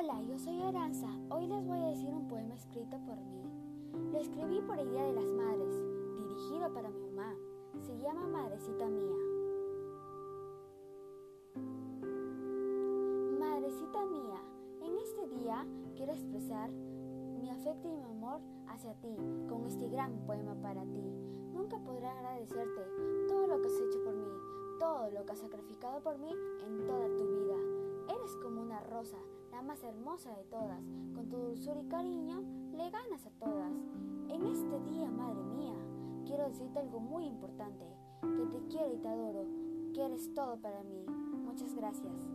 Esperanza, hoy les voy a decir un poema escrito por mí. Lo escribí por el Día de las Madres, dirigido para mi mamá. Se llama Madrecita Mía. Madrecita mía, en este día quiero expresar mi afecto y mi amor hacia ti con este gran poema para ti. Nunca podré agradecerte todo lo que has hecho por mí, todo lo que has sacrificado por mí en toda tu vida. Más hermosa de todas. Con tu dulzura y cariño le ganas a todas. En este día, madre mía, quiero decirte algo muy importante, que te quiero y te adoro, que eres todo para mí. Muchas gracias.